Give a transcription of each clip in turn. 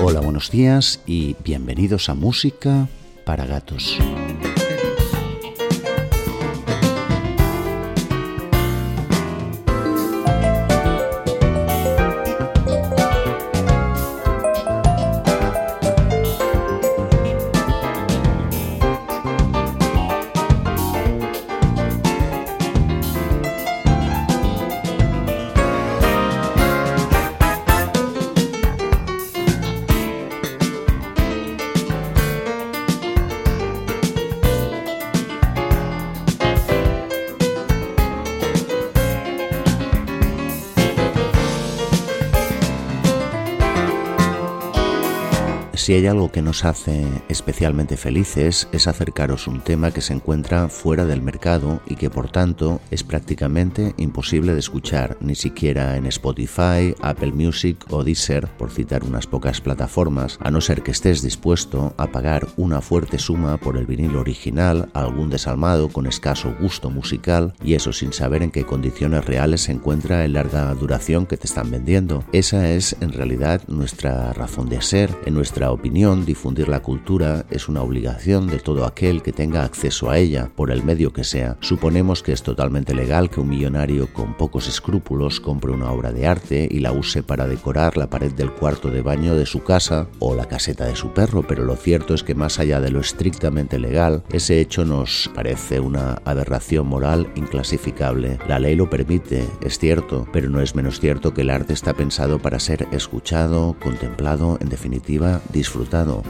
Hola, buenos días y bienvenidos a Música para Gatos. Si hay algo que nos hace especialmente felices es acercaros un tema que se encuentra fuera del mercado y que por tanto es prácticamente imposible de escuchar, ni siquiera en Spotify, Apple Music o Deezer, por citar unas pocas plataformas, a no ser que estés dispuesto a pagar una fuerte suma por el vinilo original, algún desalmado con escaso gusto musical y eso sin saber en qué condiciones reales se encuentra en larga duración que te están vendiendo. Esa es en realidad nuestra razón de ser, en nuestra opinión, difundir la cultura es una obligación de todo aquel que tenga acceso a ella, por el medio que sea. Suponemos que es totalmente legal que un millonario con pocos escrúpulos compre una obra de arte y la use para decorar la pared del cuarto de baño de su casa o la caseta de su perro, pero lo cierto es que más allá de lo estrictamente legal, ese hecho nos parece una aberración moral inclasificable. La ley lo permite, es cierto, pero no es menos cierto que el arte está pensado para ser escuchado, contemplado, en definitiva, disfrutado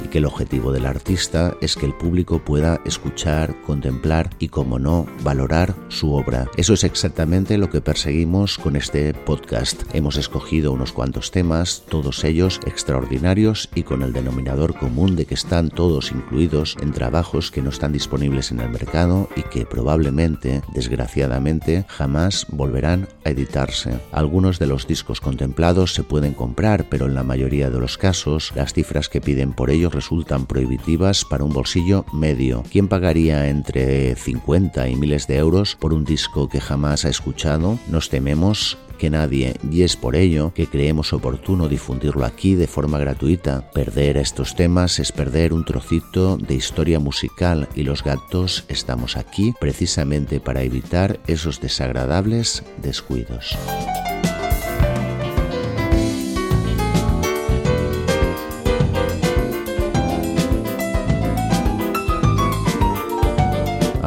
y que el objetivo del artista es que el público pueda escuchar, contemplar y, como no, valorar su obra. Eso es exactamente lo que perseguimos con este podcast. Hemos escogido unos cuantos temas, todos ellos extraordinarios y con el denominador común de que están todos incluidos en trabajos que no están disponibles en el mercado y que probablemente, desgraciadamente, jamás volverán a editarse. Algunos de los discos contemplados se pueden comprar, pero en la mayoría de los casos las cifras que piden por ellos resultan prohibitivas para un bolsillo medio. ¿Quién pagaría entre 50 y miles de euros por un disco que jamás ha escuchado? Nos tememos que nadie, y es por ello que creemos oportuno difundirlo aquí de forma gratuita. Perder estos temas es perder un trocito de historia musical y los gatos estamos aquí precisamente para evitar esos desagradables descuidos.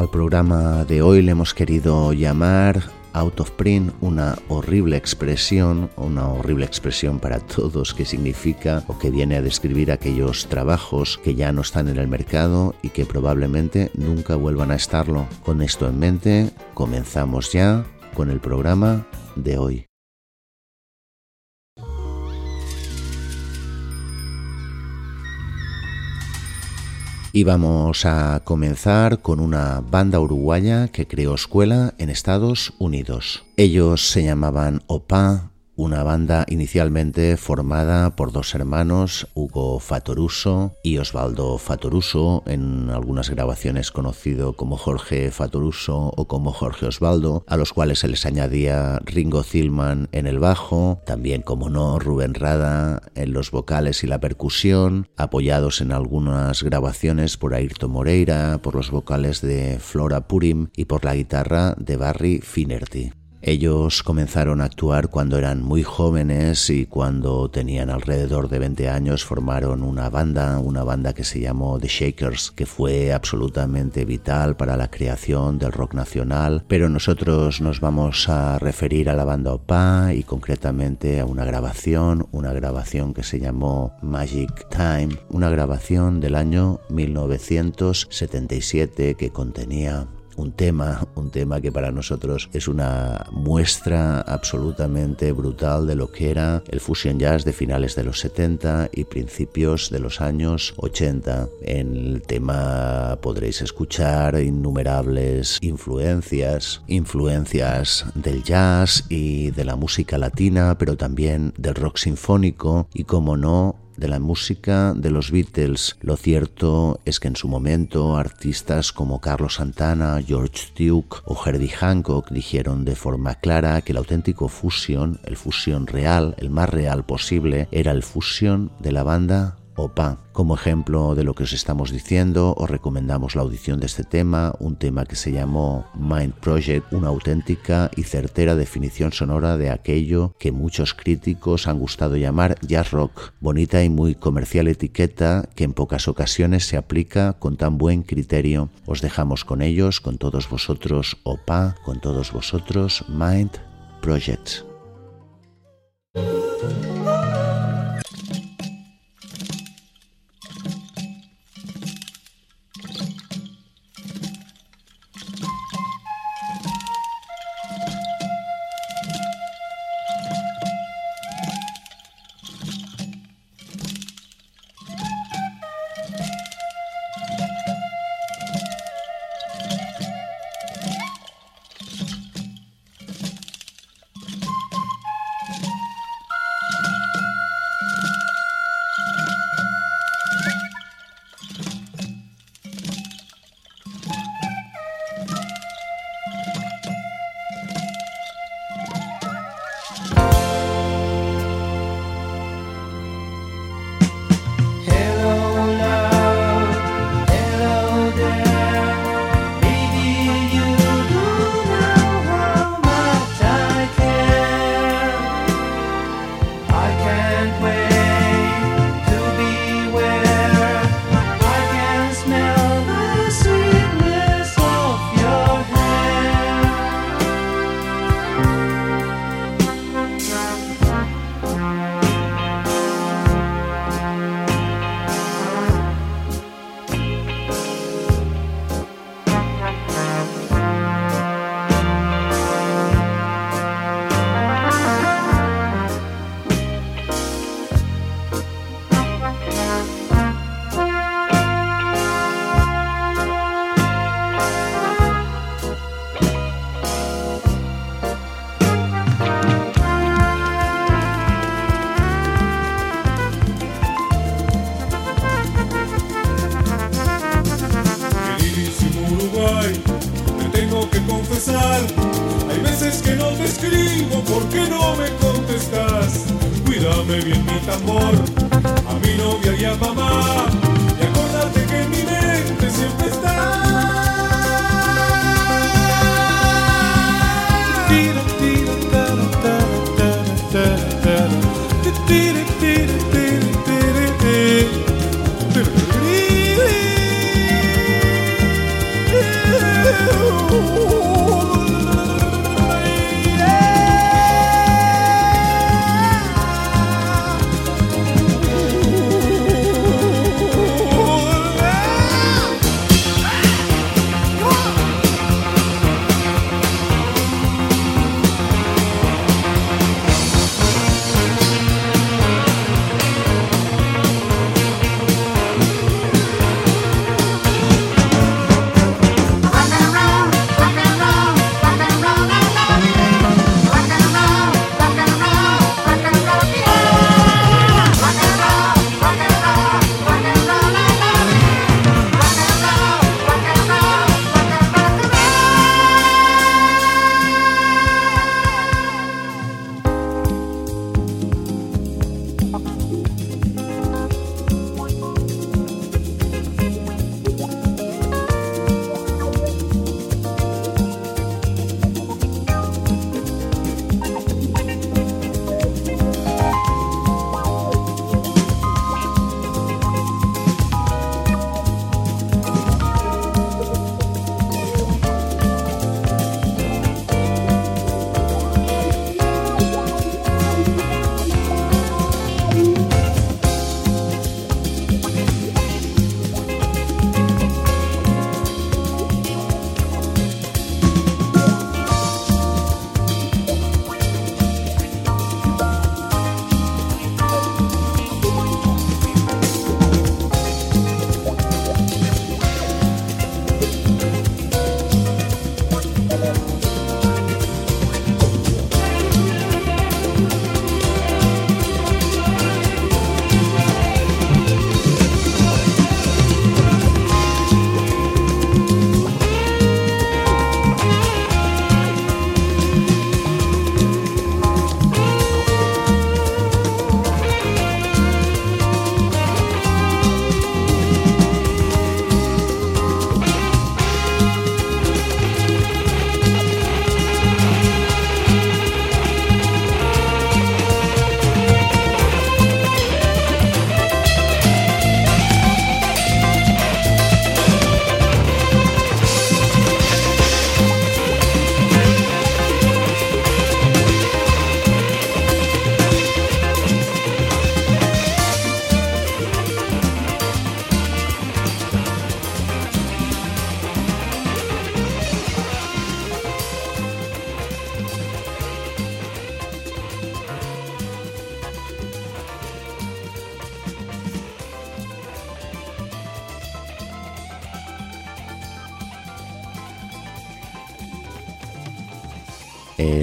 Al programa de hoy le hemos querido llamar out of print, una horrible expresión, una horrible expresión para todos que significa o que viene a describir aquellos trabajos que ya no están en el mercado y que probablemente nunca vuelvan a estarlo. Con esto en mente, comenzamos ya con el programa de hoy. Y vamos a comenzar con una banda uruguaya que creó escuela en Estados Unidos. Ellos se llamaban OPA, una banda inicialmente formada por dos hermanos, Hugo Fatoruso y Osvaldo Fatoruso, en algunas grabaciones conocido como Jorge Fatoruso o como Jorge Osvaldo, a los cuales se les añadía Ringo Zilman en el bajo, también como no Rubén Rada en los vocales y la percusión, apoyados en algunas grabaciones por Ayrton Moreira, por los vocales de Flora Purim y por la guitarra de Barry Finerty. Ellos comenzaron a actuar cuando eran muy jóvenes y cuando tenían alrededor de 20 años formaron una banda, una banda que se llamó The Shakers, que fue absolutamente vital para la creación del rock nacional, pero nosotros nos vamos a referir a la banda OPA y concretamente a una grabación, una grabación que se llamó Magic Time, una grabación del año 1977 que contenía un tema, un tema que para nosotros es una muestra absolutamente brutal de lo que era el fusion jazz de finales de los 70 y principios de los años 80. En el tema podréis escuchar innumerables influencias, influencias del jazz y de la música latina, pero también del rock sinfónico y como no de la música de los Beatles. Lo cierto es que en su momento artistas como Carlos Santana, George Duke o Herbie Hancock dijeron de forma clara que el auténtico fusion, el fusion real, el más real posible, era el fusion de la banda OPA. Como ejemplo de lo que os estamos diciendo, os recomendamos la audición de este tema, un tema que se llamó Mind Project, una auténtica y certera definición sonora de aquello que muchos críticos han gustado llamar jazz rock, bonita y muy comercial etiqueta que en pocas ocasiones se aplica con tan buen criterio. Os dejamos con ellos, con todos vosotros OPA, con todos vosotros Mind Project.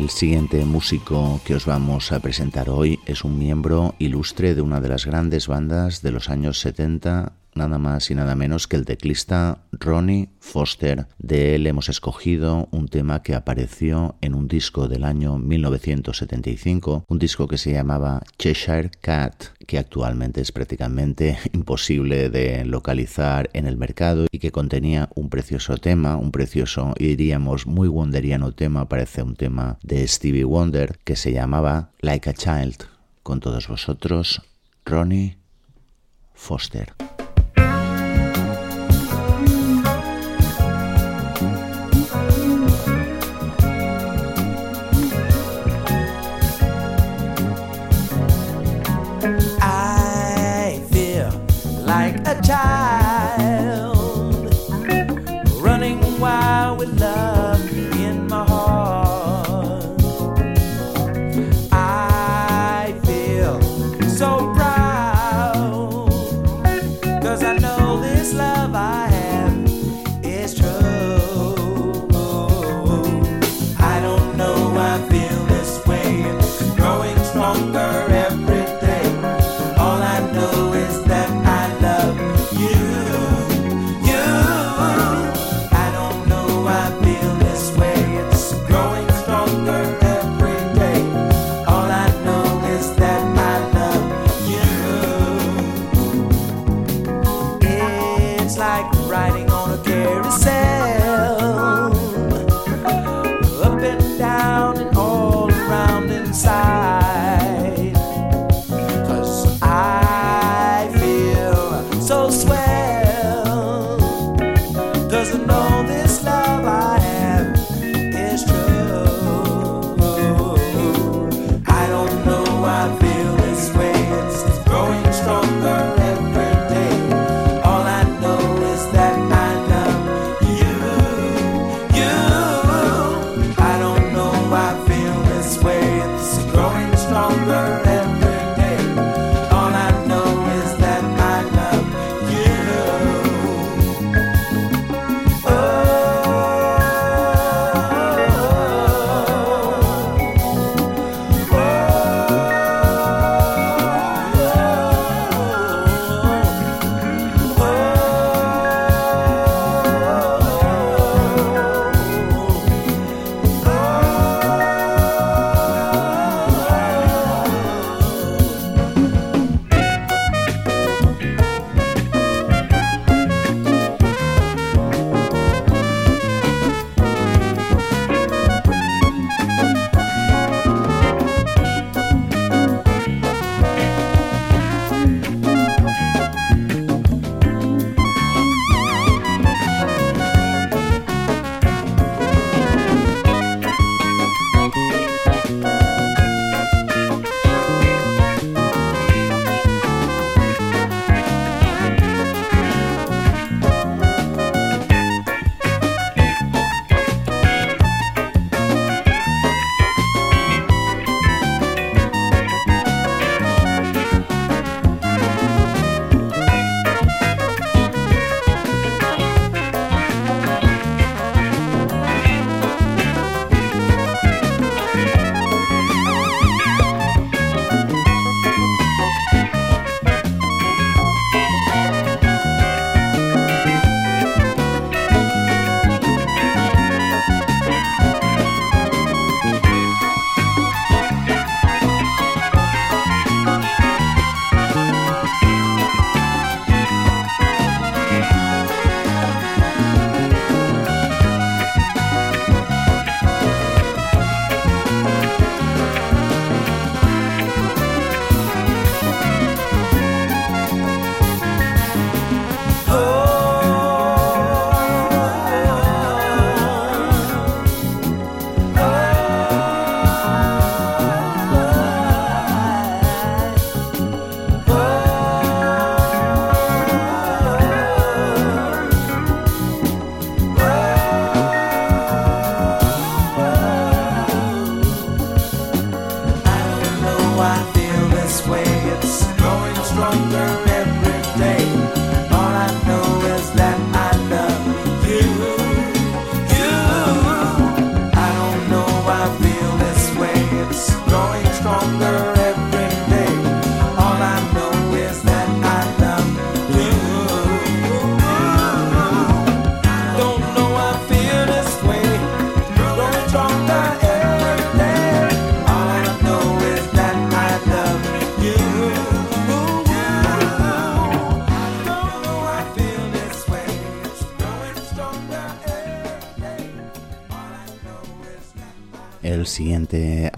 El siguiente músico que os vamos a presentar hoy es un miembro ilustre de una de las grandes bandas de los años 70 nada más y nada menos que el teclista Ronnie Foster. De él hemos escogido un tema que apareció en un disco del año 1975, un disco que se llamaba Cheshire Cat, que actualmente es prácticamente imposible de localizar en el mercado y que contenía un precioso tema, un precioso diríamos muy wonderiano tema, parece un tema de Stevie Wonder que se llamaba Like a Child. Con todos vosotros, Ronnie Foster.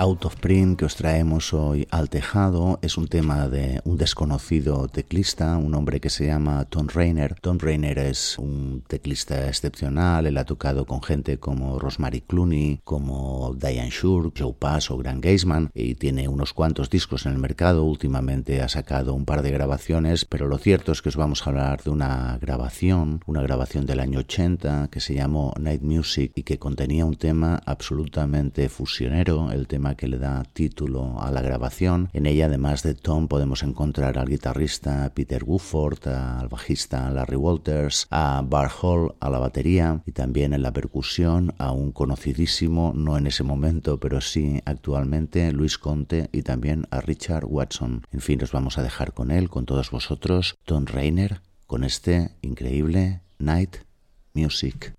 Out of print que os traemos hoy al tejado es un tema de un desconocido teclista, un hombre que se llama Tom Rainer. Tom Rainer es un teclista excepcional, él ha tocado con gente como Rosemary Clooney, como Diane Shore, Joe Pass o Grant Geisman y tiene unos cuantos discos en el mercado. Últimamente ha sacado un par de grabaciones, pero lo cierto es que os vamos a hablar de una grabación, una grabación del año 80 que se llamó Night Music y que contenía un tema absolutamente fusionero, el tema que le da título a la grabación. En ella, además de Tom, podemos encontrar al guitarrista Peter Woodford, al bajista Larry Walters, a Bar Hall a la batería y también en la percusión a un conocidísimo, no en ese momento, pero sí actualmente, Luis Conte y también a Richard Watson. En fin, os vamos a dejar con él, con todos vosotros, Tom Rainer, con este increíble Night Music.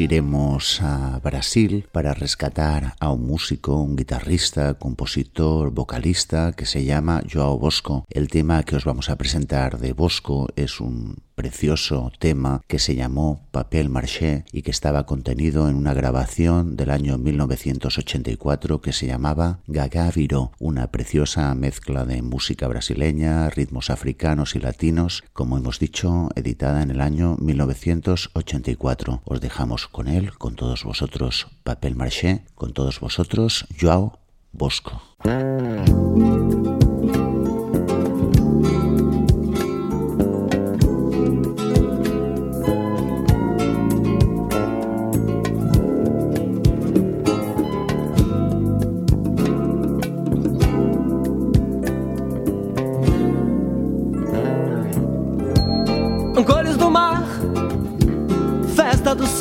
Iremos a Brasil para rescatar a un músico, un guitarrista, compositor, vocalista que se llama Joao Bosco. El tema que os vamos a presentar de Bosco es un precioso tema que se llamó Papel Marché y que estaba contenido en una grabación del año 1984 que se llamaba Gaga Viró, una preciosa mezcla de música brasileña, ritmos africanos y latinos, como hemos dicho, editada en el año 1984. Os dejamos con él, con todos vosotros, Papel Marché, con todos vosotros, Joao Bosco.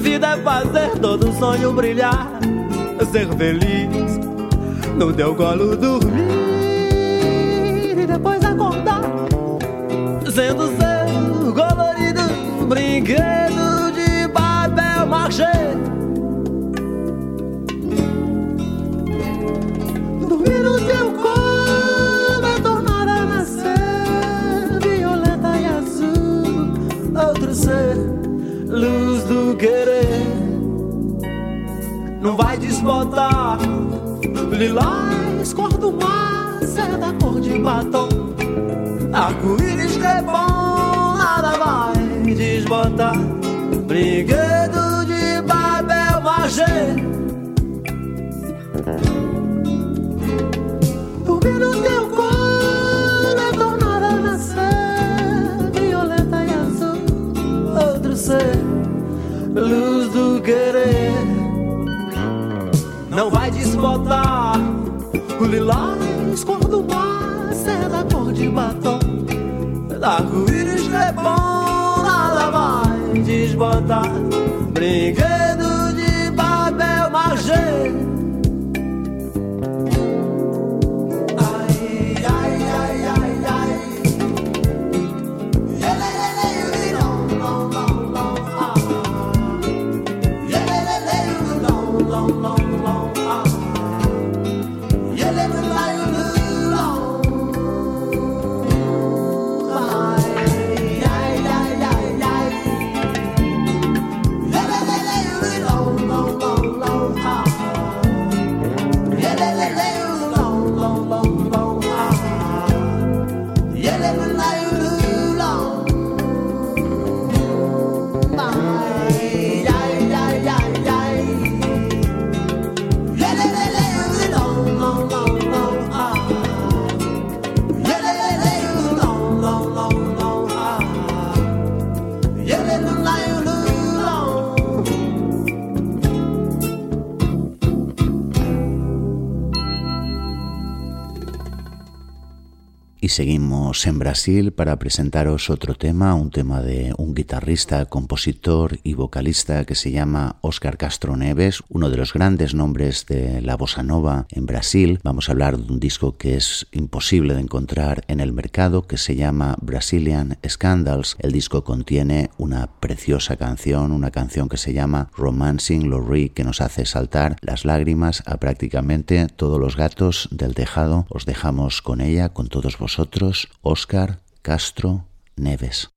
Vida é fazer todo sonho brilhar, ser feliz, no teu colo dormir e depois acordar, sendo seu colorido brinquedo de papel machê. Querer não vai desbotar. Lilás, cor do mar, seda cor de batom. Arco-íris que é bom, nada vai desbotar. Brinquedo de papel machê. Luz do querer. Não vai desbotar o lilás cor do mar, seda cor de batom, arco-íris é bom, nada vai desbotar, brinquedo de papel machê. Seguimos en Brasil para presentaros otro tema, un tema de guitarrista, compositor y vocalista que se llama Oscar Castro Neves, uno de los grandes nombres de la bossa nova en Brasil. Vamos a hablar de un disco que es imposible de encontrar en el mercado, que se llama Brazilian Scandals. El disco contiene una preciosa canción, una canción que se llama Romancing Lorry, que nos hace saltar las lágrimas a prácticamente todos los gatos del tejado. Os dejamos con ella, con todos vosotros Óscar Castro Neves.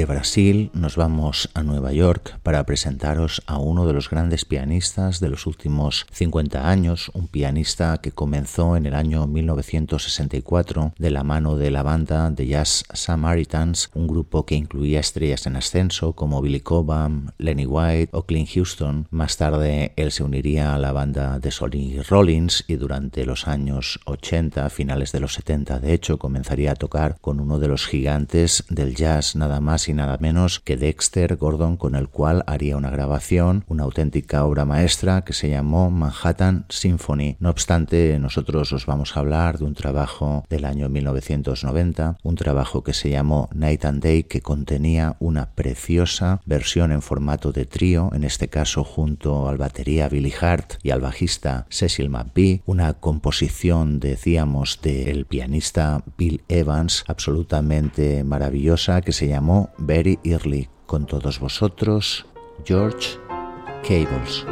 De Brasil nos vamos a Nueva York para presentaros a uno de los grandes pianistas de los últimos 50 años, un pianista que comenzó en el año 1964 de la mano de la banda de Jazz Samaritans, un grupo que incluía estrellas en ascenso como Billy Cobham, Lenny White o Clint Houston. Más tarde él se uniría a la banda de Sonny Rollins y durante los años 80, finales de los 70 de hecho, comenzaría a tocar con uno de los gigantes del jazz, nada más y nada menos que Dexter Gordon, con el cual haría una grabación, una auténtica obra maestra que se llamó Manhattan Symphony. No obstante, nosotros os vamos a hablar de un trabajo del año 1990, un trabajo que se llamó Night and Day, que contenía una preciosa versión en formato de trío, en este caso junto al batería Billy Hart y al bajista Cecil McBee, una composición, decíamos, del pianista Bill Evans, absolutamente maravillosa, que se llamó very early. Con todos vosotros, George Cables.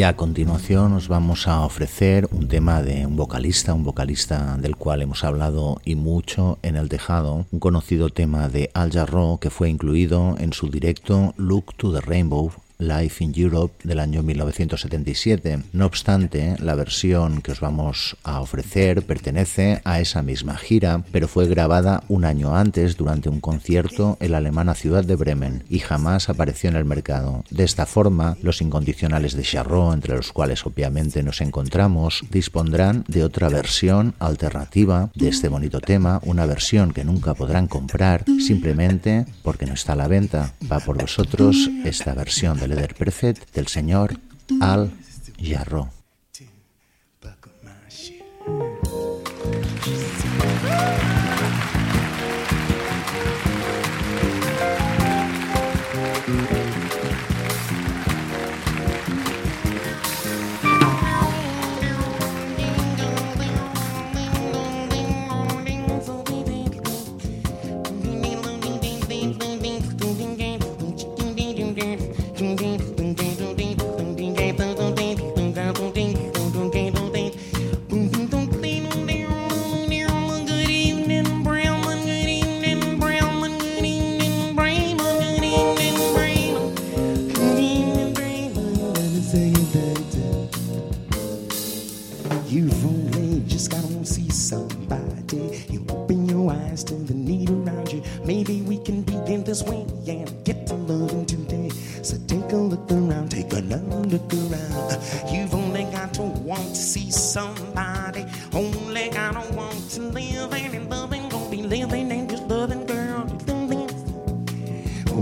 Y a continuación os vamos a ofrecer un tema de un vocalista, un vocalista del cual hemos hablado y mucho en el tejado, un conocido tema de Al Jarreau que fue incluido en su directo Look to the Rainbow Life in Europe del año 1977. No obstante, la versión que os vamos a ofrecer pertenece a esa misma gira, pero fue grabada un año antes durante un concierto en la alemana ciudad de Bremen y jamás apareció en el mercado. De esta forma, los incondicionales de Charrot, entre los cuales obviamente nos encontramos, dispondrán de otra versión alternativa de este bonito tema, una versión que nunca podrán comprar simplemente porque no está a la venta. Va por vosotros esta versión del Leder Perfect del señor Al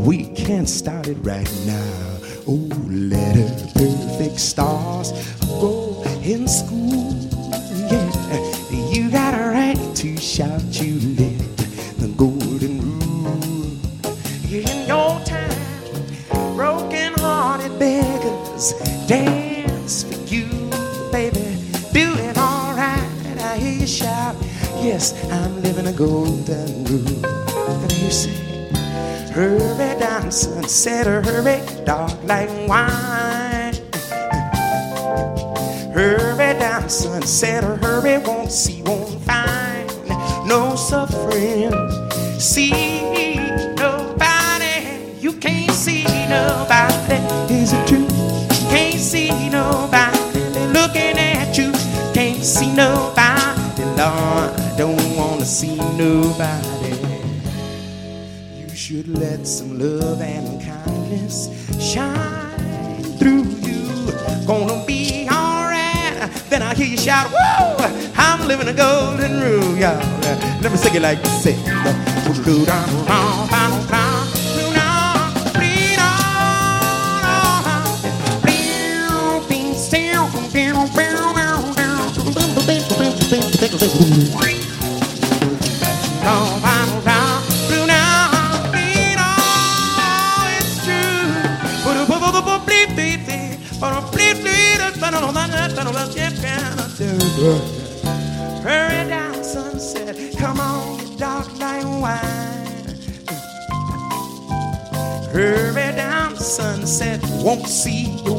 We can't start it right now. Oh, let her perfect stars go in school. Yeah, you got a right to shout you live the golden rule. In your time, broken hearted beggars dance for you, baby. Doing all right, I hear you shout. Yes, I'm living a golden Said hurry, dog, like wine. Hurry down, son. Said hurry, won't see, won't find no suffering. See nobody, you can't see nobody. Is it true? Can't see nobody. Looking at you. Can't see nobody, Lord. Don't wanna see nobody. You should let some love and shine through you. Gonna be alright. Then I hear you shout, Whoa! I'm living a golden rule, y'all. Let me sing it like this. Thank you.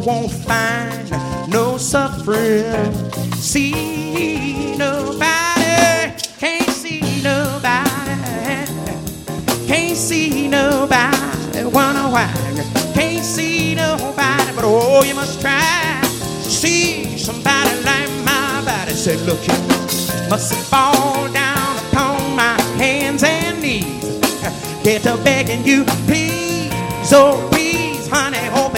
Won't find no suffering. See nobody, can't see nobody, can't see nobody. Wanna why? Can't see nobody, but oh, you must try. See somebody like my body. Said, look here must fall down upon my hands and knees. Get to begging you, please, oh please, honey, open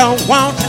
Don't want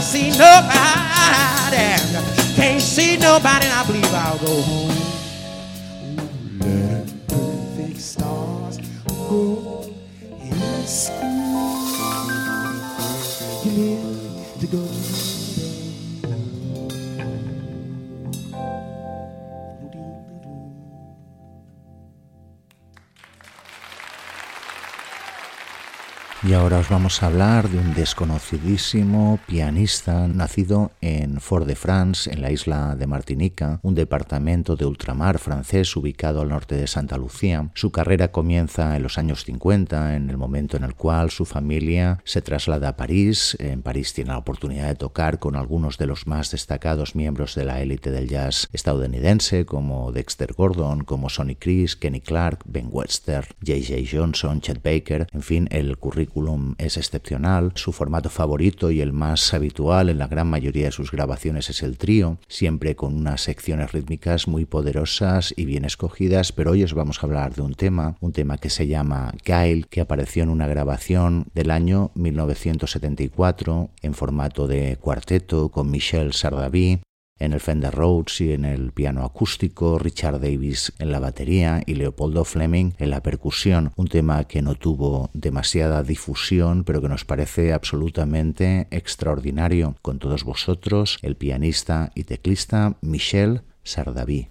ahora os vamos a hablar de un desconocidísimo pianista nacido en Fort-de-France, en la isla de Martinica, un departamento de ultramar francés ubicado al norte de Santa Lucía. Su carrera comienza en los años 50, en el momento en el cual su familia se traslada a París. En París tiene la oportunidad de tocar con algunos de los más destacados miembros de la élite del jazz estadounidense, como Dexter Gordon, como Sonny Chris, Kenny Clark, Ben Webster, J.J. Johnson, Chet Baker, en fin, el currículum es excepcional, su formato favorito y el más habitual en la gran mayoría de sus grabaciones es el trío, siempre con unas secciones rítmicas muy poderosas y bien escogidas, pero hoy os vamos a hablar de un tema, un tema que se llama Kyle, que apareció en una grabación del año 1974 en formato de cuarteto con Michel Sardaví, en el Fender Rhodes y en el piano acústico, Richard Davis en la batería y Leopoldo Fleming en la percusión, un tema que no tuvo demasiada difusión pero que nos parece absolutamente extraordinario. Con todos vosotros, el pianista y teclista Michel Sardaví.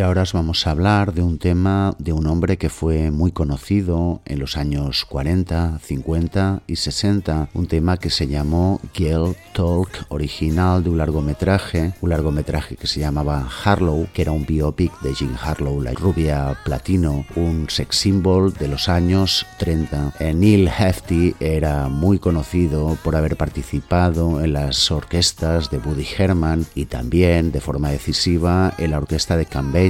Y ahora os vamos a hablar de un tema de un hombre que fue muy conocido en los años 40, 50 y 60, un tema que se llamó Girl Talk, original de un largometraje, un largometraje que se llamaba Harlow, que era un biopic de Jean Harlow, la rubia platino, un sex symbol de los años 30. Eh, Neil Hefti era muy conocido por haber participado en las orquestas de Woody Herman y también de forma decisiva en la orquesta de Campbell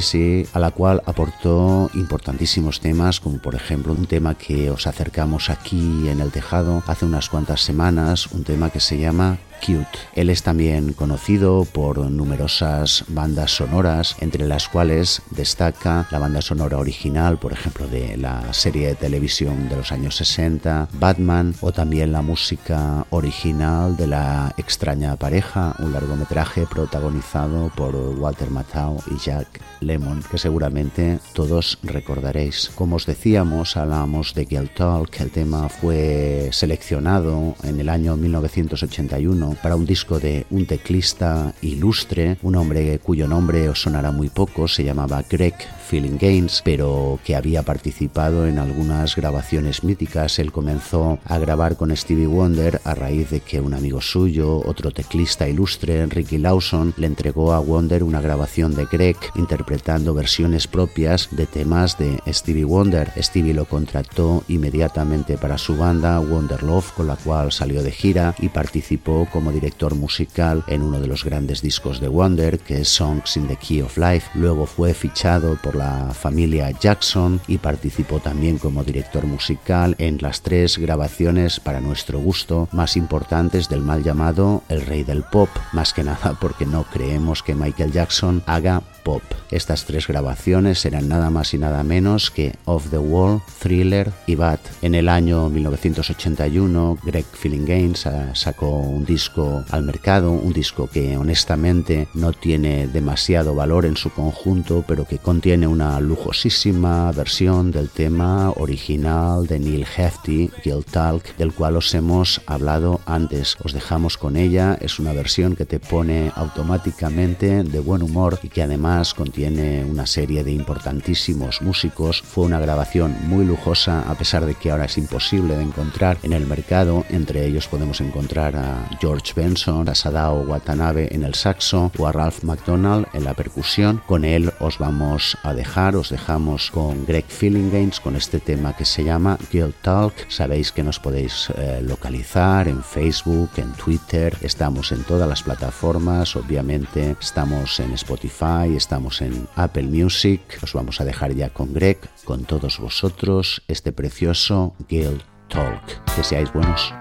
a la cual aportó importantísimos temas, como por ejemplo un tema que os acercamos aquí en el tejado hace unas cuantas semanas, un tema que se llama Cute. Él es también conocido por numerosas bandas sonoras, entre las cuales destaca la banda sonora original, por ejemplo, de la serie de televisión de los años 60, Batman, o también la música original de La extraña pareja, un largometraje protagonizado por Walter Matthau y Jack Lemon, que seguramente todos recordaréis. Como os decíamos, hablábamos de Girl Talk, el tema fue seleccionado en el año 1981 para un disco de un teclista ilustre, un hombre cuyo nombre os sonará muy poco, se llamaba Greg Feeling Games, pero que había participado en algunas grabaciones míticas. Él comenzó a grabar con Stevie Wonder a raíz de que un amigo suyo, otro teclista ilustre, Ricky Lawson, le entregó a Wonder una grabación de Greg interpretando versiones propias de temas de Stevie Wonder. Stevie lo contrató inmediatamente para su banda Wonder Love, con la cual salió de gira y participó como director musical en uno de los grandes discos de Wonder, que es Songs in the Key of Life. Luego fue fichado por la familia Jackson y participó también como director musical en las tres grabaciones para nuestro gusto más importantes del mal llamado El Rey del Pop, más que nada porque no creemos que Michael Jackson haga pop. Estas tres grabaciones eran nada más y nada menos que Off the Wall, Thriller y Bad. En el año 1981, Greg Feeling Games sacó un disco al mercado, un disco que honestamente no tiene demasiado valor en su conjunto, pero que contiene una lujosísima versión del tema original de Neil Hefti, Guild Talk, del cual os hemos hablado antes. Os dejamos con ella, es una versión que te pone automáticamente de buen humor y que además contiene una serie de importantísimos músicos. Fue una grabación muy lujosa, a pesar de que ahora es imposible de encontrar en el mercado. Entre ellos podemos encontrar a George Benson, a Sadao Watanabe en el saxo o a Ralph McDonald en la percusión. Con él os vamos a dejar, os dejamos con Greg Games con este tema que se llama Guild Talk. Sabéis que nos podéis eh, localizar en Facebook, en Twitter, estamos en todas las plataformas, obviamente estamos en Spotify, estamos en Apple Music. Os vamos a dejar ya con Greg, con todos vosotros, este precioso Guild Talk. Que seáis buenos.